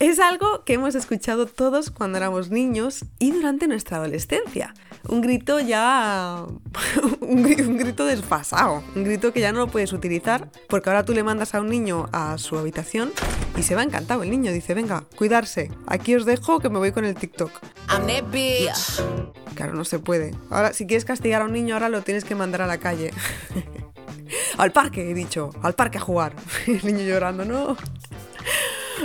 Es algo que hemos escuchado todos cuando éramos niños y durante nuestra adolescencia. Un grito ya... un gri- un grito desfasado. Un grito que ya no lo puedes utilizar porque ahora tú le mandas a un niño a su habitación y se va encantado el niño. Dice, venga, cuidarse. Aquí os dejo que me voy con el TikTok. Claro, no se puede. Ahora, si quieres castigar a un niño, ahora lo tienes que mandar a la calle. al parque, he dicho. Al parque a jugar. El niño llorando, no.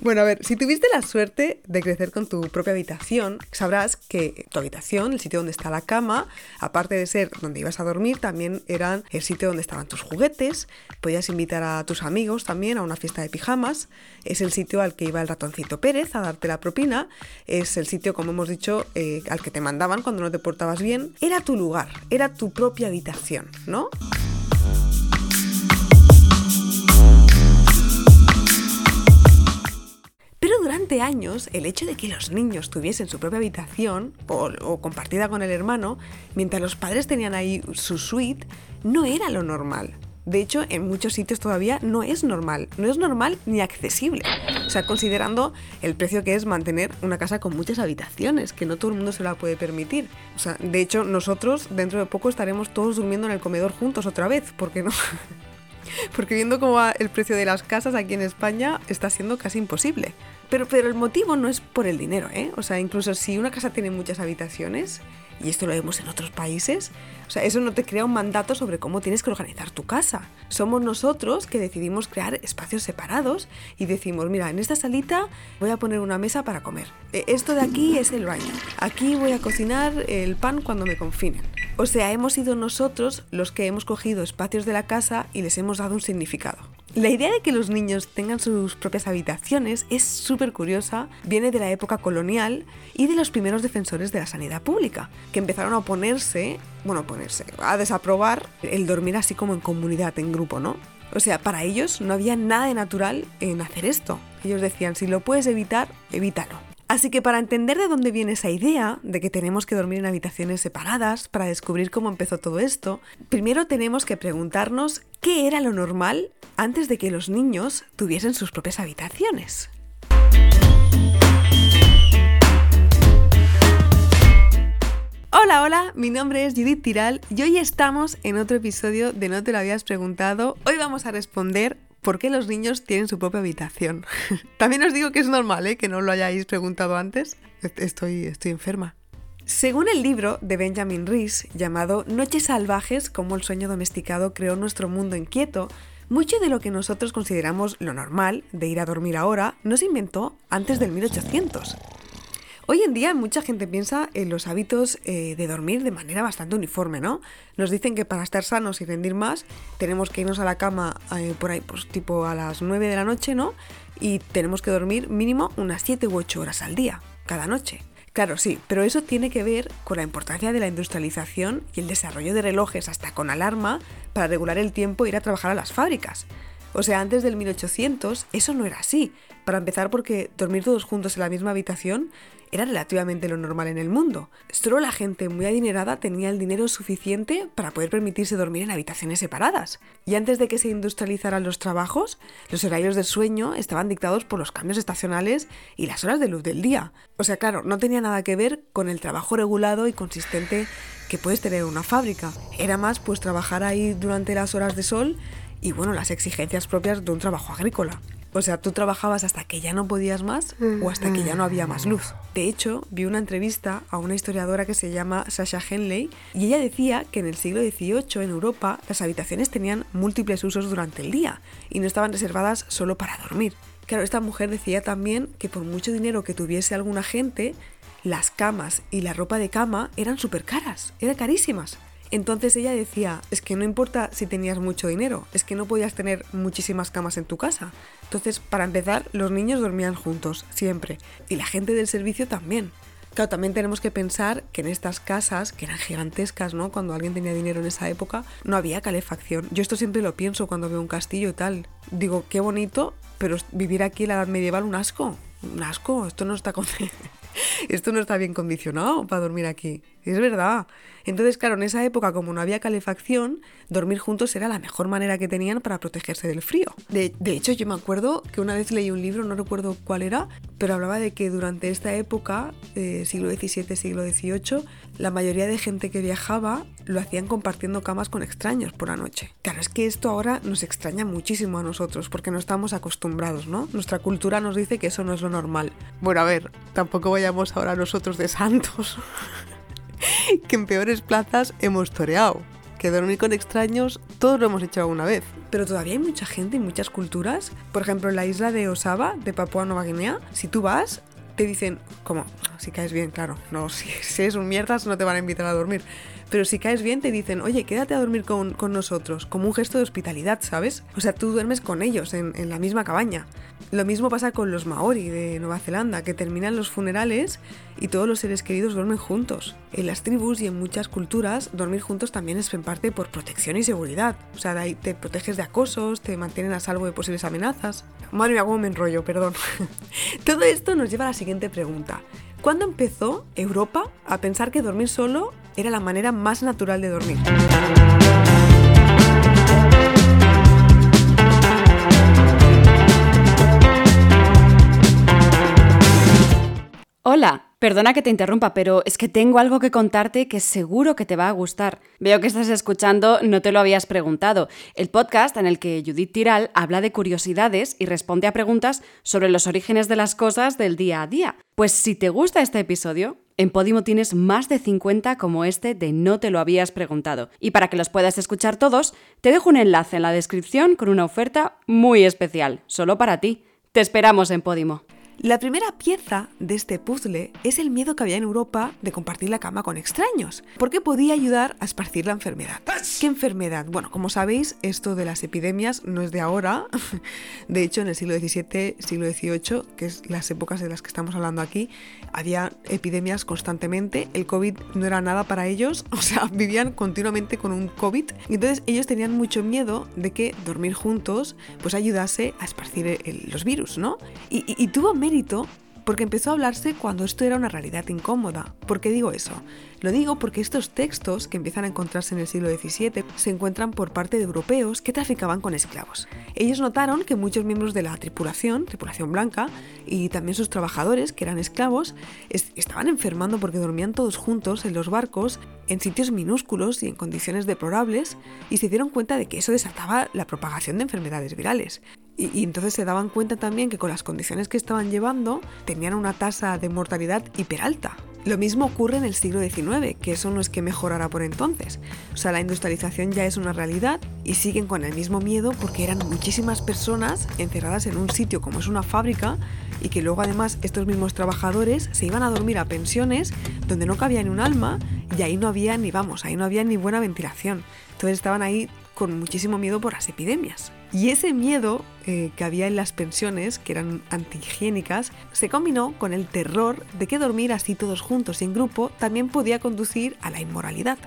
Bueno, a ver, si tuviste la suerte de crecer con tu propia habitación, sabrás que tu habitación, el sitio donde está la cama, aparte de ser donde ibas a dormir, también eran el sitio donde estaban tus juguetes, podías invitar a tus amigos también a una fiesta de pijamas, es el sitio al que iba el ratoncito Pérez a darte la propina, es el sitio, como hemos dicho, eh, al que te mandaban cuando no te portabas bien, era tu lugar, era tu propia habitación, ¿no? Durante años, el hecho de que los niños tuviesen su propia habitación o, o compartida con el hermano, mientras los padres tenían ahí su suite, no era lo normal. De hecho, en muchos sitios todavía no es normal, no es normal ni accesible. O sea, considerando el precio que es mantener una casa con muchas habitaciones, que no todo el mundo se la puede permitir. O sea, de hecho, nosotros dentro de poco estaremos todos durmiendo en el comedor juntos otra vez, porque no. Porque viendo cómo va el precio de las casas aquí en España está siendo casi imposible. Pero, pero el motivo no es por el dinero, ¿eh? O sea, incluso si una casa tiene muchas habitaciones, y esto lo vemos en otros países, o sea, eso no te crea un mandato sobre cómo tienes que organizar tu casa. Somos nosotros que decidimos crear espacios separados y decimos, mira, en esta salita voy a poner una mesa para comer. Eh, Esto de aquí es el baño. Aquí voy a cocinar el pan cuando me confinen. O sea, hemos sido nosotros los que hemos cogido espacios de la casa y les hemos dado un significado. La idea de que los niños tengan sus propias habitaciones es súper curiosa, viene de la época colonial y de los primeros defensores de la sanidad pública, que empezaron a oponerse, bueno, oponerse, a desaprobar el dormir así como en comunidad, en grupo, ¿no? O sea, para ellos no había nada de natural en hacer esto. Ellos decían, si lo puedes evitar, evítalo. Así que para entender de dónde viene esa idea de que tenemos que dormir en habitaciones separadas, para descubrir cómo empezó todo esto, primero tenemos que preguntarnos qué era lo normal antes de que los niños tuviesen sus propias habitaciones. Hola, hola, mi nombre es Judith Tiral y hoy estamos en otro episodio de No te lo habías preguntado. Hoy vamos a responder por qué los niños tienen su propia habitación. También os digo que es normal, ¿eh? que no lo hayáis preguntado antes. Est- Estoy, estoy enferma. Según el libro de Benjamin Rees llamado Noches salvajes, cómo el sueño domesticado creó nuestro mundo inquieto, mucho de lo que nosotros consideramos lo normal de ir a dormir ahora no se inventó antes del 1800. Hoy en día mucha gente piensa en los hábitos eh, de dormir de manera bastante uniforme, ¿no? Nos dicen que para estar sanos y rendir más tenemos que irnos a la cama eh, por ahí, pues tipo a las 9 de la noche, ¿no? Y tenemos que dormir mínimo unas 7 u 8 horas al día, cada noche. Claro, sí, pero eso tiene que ver con la importancia de la industrialización y el desarrollo de relojes hasta con alarma para regular el tiempo e ir a trabajar a las fábricas. O sea, antes del 1800 eso no era así. Para empezar porque dormir todos juntos en la misma habitación era relativamente lo normal en el mundo. Solo la gente muy adinerada tenía el dinero suficiente para poder permitirse dormir en habitaciones separadas. Y antes de que se industrializaran los trabajos, los horarios del sueño estaban dictados por los cambios estacionales y las horas de luz del día. O sea, claro, no tenía nada que ver con el trabajo regulado y consistente que puedes tener en una fábrica. Era más pues trabajar ahí durante las horas de sol y bueno, las exigencias propias de un trabajo agrícola. O sea, tú trabajabas hasta que ya no podías más o hasta que ya no había más luz. De hecho, vi una entrevista a una historiadora que se llama Sasha Henley y ella decía que en el siglo XVIII en Europa las habitaciones tenían múltiples usos durante el día y no estaban reservadas solo para dormir. Claro, esta mujer decía también que por mucho dinero que tuviese alguna gente, las camas y la ropa de cama eran súper caras, eran carísimas. Entonces ella decía, es que no importa si tenías mucho dinero, es que no podías tener muchísimas camas en tu casa. Entonces, para empezar, los niños dormían juntos, siempre. Y la gente del servicio también. Claro, también tenemos que pensar que en estas casas, que eran gigantescas, ¿no? Cuando alguien tenía dinero en esa época, no había calefacción. Yo esto siempre lo pienso cuando veo un castillo y tal. Digo, qué bonito, pero vivir aquí en la edad medieval, un asco. Un asco, esto no está con... Esto no está bien condicionado para dormir aquí. Es verdad. Entonces, claro, en esa época, como no había calefacción, dormir juntos era la mejor manera que tenían para protegerse del frío. De, hecho, yo me acuerdo que una vez leí un libro, no recuerdo cuál era, pero hablaba de que durante esta época, eh, siglo XVII, siglo XVIII, la mayoría de gente que viajaba lo hacían compartiendo camas con extraños por la noche. Claro, es que esto ahora nos extraña muchísimo a nosotros porque no estamos acostumbrados, ¿no? Nuestra cultura nos dice que eso no es lo normal. Bueno, a ver, tampoco vayamos ahora nosotros de santos. que en peores plazas hemos toreado. Que dormir con extraños, todos lo hemos hecho alguna vez. Pero todavía hay mucha gente y muchas culturas. Por ejemplo, en la isla de Osaba, de Papua Nueva Guinea, si tú vas, te dicen, como, si caes bien, claro, no, si, si un mierdas no te van a invitar a dormir. Pero si caes bien, te dicen, oye, quédate a dormir con, con nosotros, como un gesto de hospitalidad, ¿sabes? O sea, tú duermes con ellos en, en la misma cabaña. Lo mismo pasa con los maori de Nueva Zelanda, que terminan los funerales y todos los seres queridos duermen juntos. En las tribus y en muchas culturas, dormir juntos también es en parte por protección y seguridad. O sea, de ahí te proteges de acosos, te mantienen a salvo de posibles amenazas. Madre mía, cómo me enrollo, perdón. Todo esto nos lleva a la siguiente pregunta. ¿Cuándo empezó Europa a pensar que dormir solo era la manera más natural de dormir? Hola, perdona que te interrumpa, pero es que tengo algo que contarte que seguro que te va a gustar. Veo que estás escuchando No te lo habías preguntado, el podcast en el que Judith Tiral habla de curiosidades y responde a preguntas sobre los orígenes de las cosas del día a día. Pues si te gusta este episodio, en Podimo tienes más de 50 como este de No te lo habías preguntado. Y para que los puedas escuchar todos, te dejo un enlace en la descripción con una oferta muy especial, solo para ti. Te esperamos en Podimo. La primera pieza de este puzzle es el miedo que había en Europa de compartir la cama con extraños, porque podía ayudar a esparcir la enfermedad. ¿Qué enfermedad? Bueno, como sabéis, esto de las epidemias no es de ahora. De hecho, en el siglo XVII, siglo XVIII, que es las épocas de las que estamos hablando aquí, había epidemias constantemente. El COVID no era nada para ellos, o sea, vivían continuamente con un COVID. Y entonces ellos tenían mucho miedo de que dormir juntos pues ayudase a esparcir el, los virus, ¿no? Y, y, y tuvo mérito porque empezó a hablarse cuando esto era una realidad incómoda. ¿Por qué digo eso? Lo digo porque estos textos, que empiezan a encontrarse en el siglo XVII, se encuentran por parte de europeos que traficaban con esclavos. Ellos notaron que muchos miembros de la tripulación, tripulación blanca, y también sus trabajadores, que eran esclavos, es estaban enfermando porque dormían todos juntos en los barcos, en sitios minúsculos y en condiciones deplorables, y se dieron cuenta de que eso desataba la propagación de enfermedades virales. Y, entonces se daban cuenta también que con las condiciones que estaban llevando tenían una tasa de mortalidad hiperalta. Lo mismo ocurre en el siglo XIX, que eso no es que mejorara por entonces. O sea, la industrialización ya es una realidad y siguen con el mismo miedo porque eran muchísimas personas encerradas en un sitio como es una fábrica y que luego además estos mismos trabajadores se iban a dormir a pensiones donde no cabía ni un alma y ahí no había ni vamos, ahí no había ni buena ventilación. Entonces estaban ahí con muchísimo miedo por las epidemias. Y ese miedo eh, que había en las pensiones, que eran antihigiénicas, se combinó con el terror de que dormir así todos juntos y en grupo también podía conducir a la inmoralidad.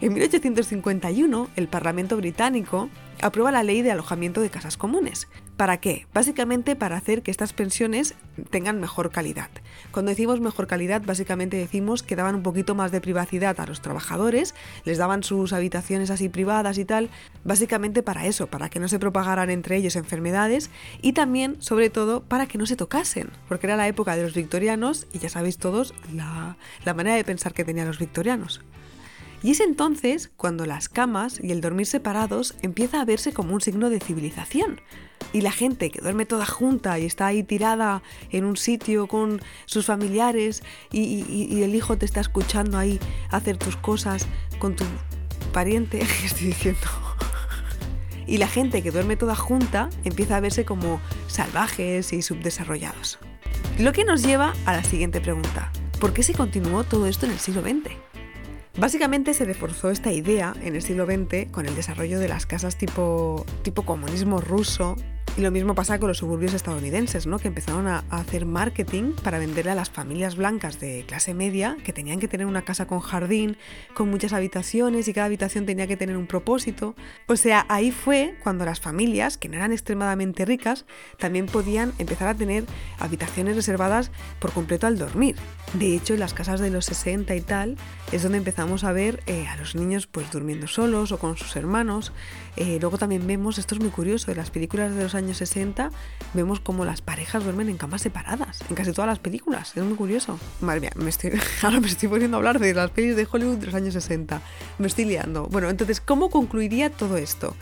En 1851, el Parlamento británico aprueba la ley de alojamiento de casas comunes. ¿Para qué? Básicamente para hacer que estas pensiones tengan mejor calidad. Cuando decimos mejor calidad, básicamente decimos que daban un poquito más de privacidad a los trabajadores, les daban sus habitaciones así privadas y tal, básicamente para eso, para que no se propagaran entre ellos enfermedades y también, sobre todo, para que no se tocasen, porque era la época de los victorianos y ya sabéis todos la, la manera de pensar que tenían los victorianos. Y es entonces cuando las camas y el dormir separados empieza a verse como un signo de civilización. Y la gente que duerme toda junta y está ahí tirada en un sitio con sus familiares y, y, el hijo te está escuchando ahí hacer tus cosas con tu pariente, ¿qué estoy diciendo? Y la gente que duerme toda junta empieza a verse como salvajes y subdesarrollados. Lo que nos lleva a la siguiente pregunta. ¿Por qué se continuó todo esto en el siglo XX? Básicamente se reforzó esta idea en el siglo XX con el desarrollo de las casas tipo, tipo comunismo ruso Y lo mismo pasa con los suburbios estadounidenses, ¿no? que empezaron a, hacer marketing para venderle a las familias blancas de clase media que tenían que tener una casa con jardín, con muchas habitaciones y cada habitación tenía que tener un propósito. O sea, ahí fue cuando las familias, que no eran extremadamente ricas, también podían empezar a tener habitaciones reservadas por completo al dormir. De hecho, en las casas de los 60 y tal es donde empezamos a ver eh, a los niños pues durmiendo solos o con sus hermanos. Eh, luego también vemos, esto es muy curioso, en las películas de los años 60 vemos como las parejas duermen en camas separadas, en casi todas las películas, es muy curioso. Madre mía, me estoy, ahora me estoy poniendo a hablar de las pelis de Hollywood de los años 60, me estoy liando. Bueno, entonces, ¿cómo concluiría todo esto?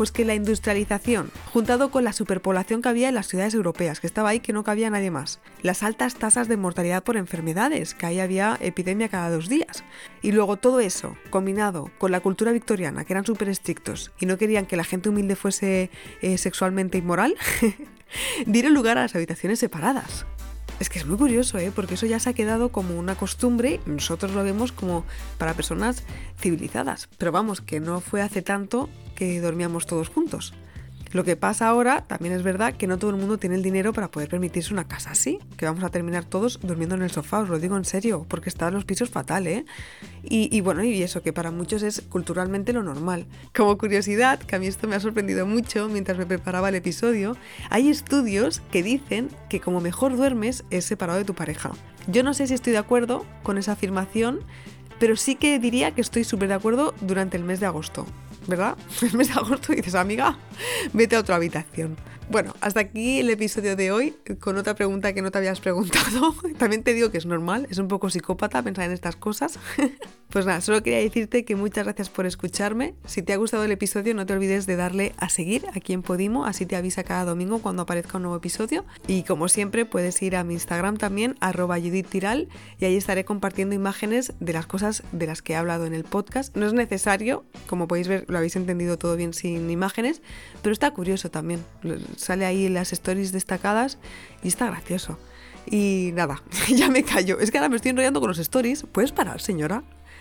Pues que la industrialización, juntado con la superpoblación que había en las ciudades europeas, que estaba ahí que no cabía nadie más, las altas tasas de mortalidad por enfermedades, que ahí había epidemia cada dos días, y luego todo eso, combinado con la cultura victoriana, que eran súper estrictos y no querían que la gente humilde fuese eh, sexualmente inmoral, dieron lugar a las habitaciones separadas. Es que es muy curioso, ¿eh? porque eso ya se ha quedado como una costumbre nosotros lo vemos como para personas civilizadas. Pero vamos, que no fue hace tanto que dormíamos todos juntos. Lo que pasa ahora, también es verdad que no todo el mundo tiene el dinero para poder permitirse una casa así, que vamos a terminar todos durmiendo en el sofá, os lo digo en serio, porque están los pisos fatal, ¿eh? Y, bueno, y eso, que para muchos es culturalmente lo normal. Como curiosidad, que a mí esto me ha sorprendido mucho mientras me preparaba el episodio, hay estudios que dicen que como mejor duermes es separado de tu pareja. Yo no sé si estoy de acuerdo con esa afirmación, pero sí que diría que estoy súper de acuerdo durante el mes de agosto. ¿Verdad? El mes de agosto dices, amiga, vete a otra habitación. Bueno, hasta aquí el episodio de hoy con otra pregunta que no te habías preguntado. También te digo que es normal, es un poco psicópata pensar en estas cosas. Pues nada, solo quería decirte que muchas gracias por escucharme. Si te ha gustado el episodio, no te olvides de darle a seguir aquí en Podimo, así te avisa cada domingo cuando aparezca un nuevo episodio. Y como siempre, puedes ir a mi Instagram también, arroba y ahí estaré compartiendo imágenes de las cosas de las que he hablado en el podcast. No es necesario, como podéis ver, lo habéis entendido todo bien sin imágenes, pero está curioso también sale ahí las stories destacadas y está gracioso. Y nada, ya me callo. Es que ahora me estoy enrollando con los stories. ¿Puedes parar, señora?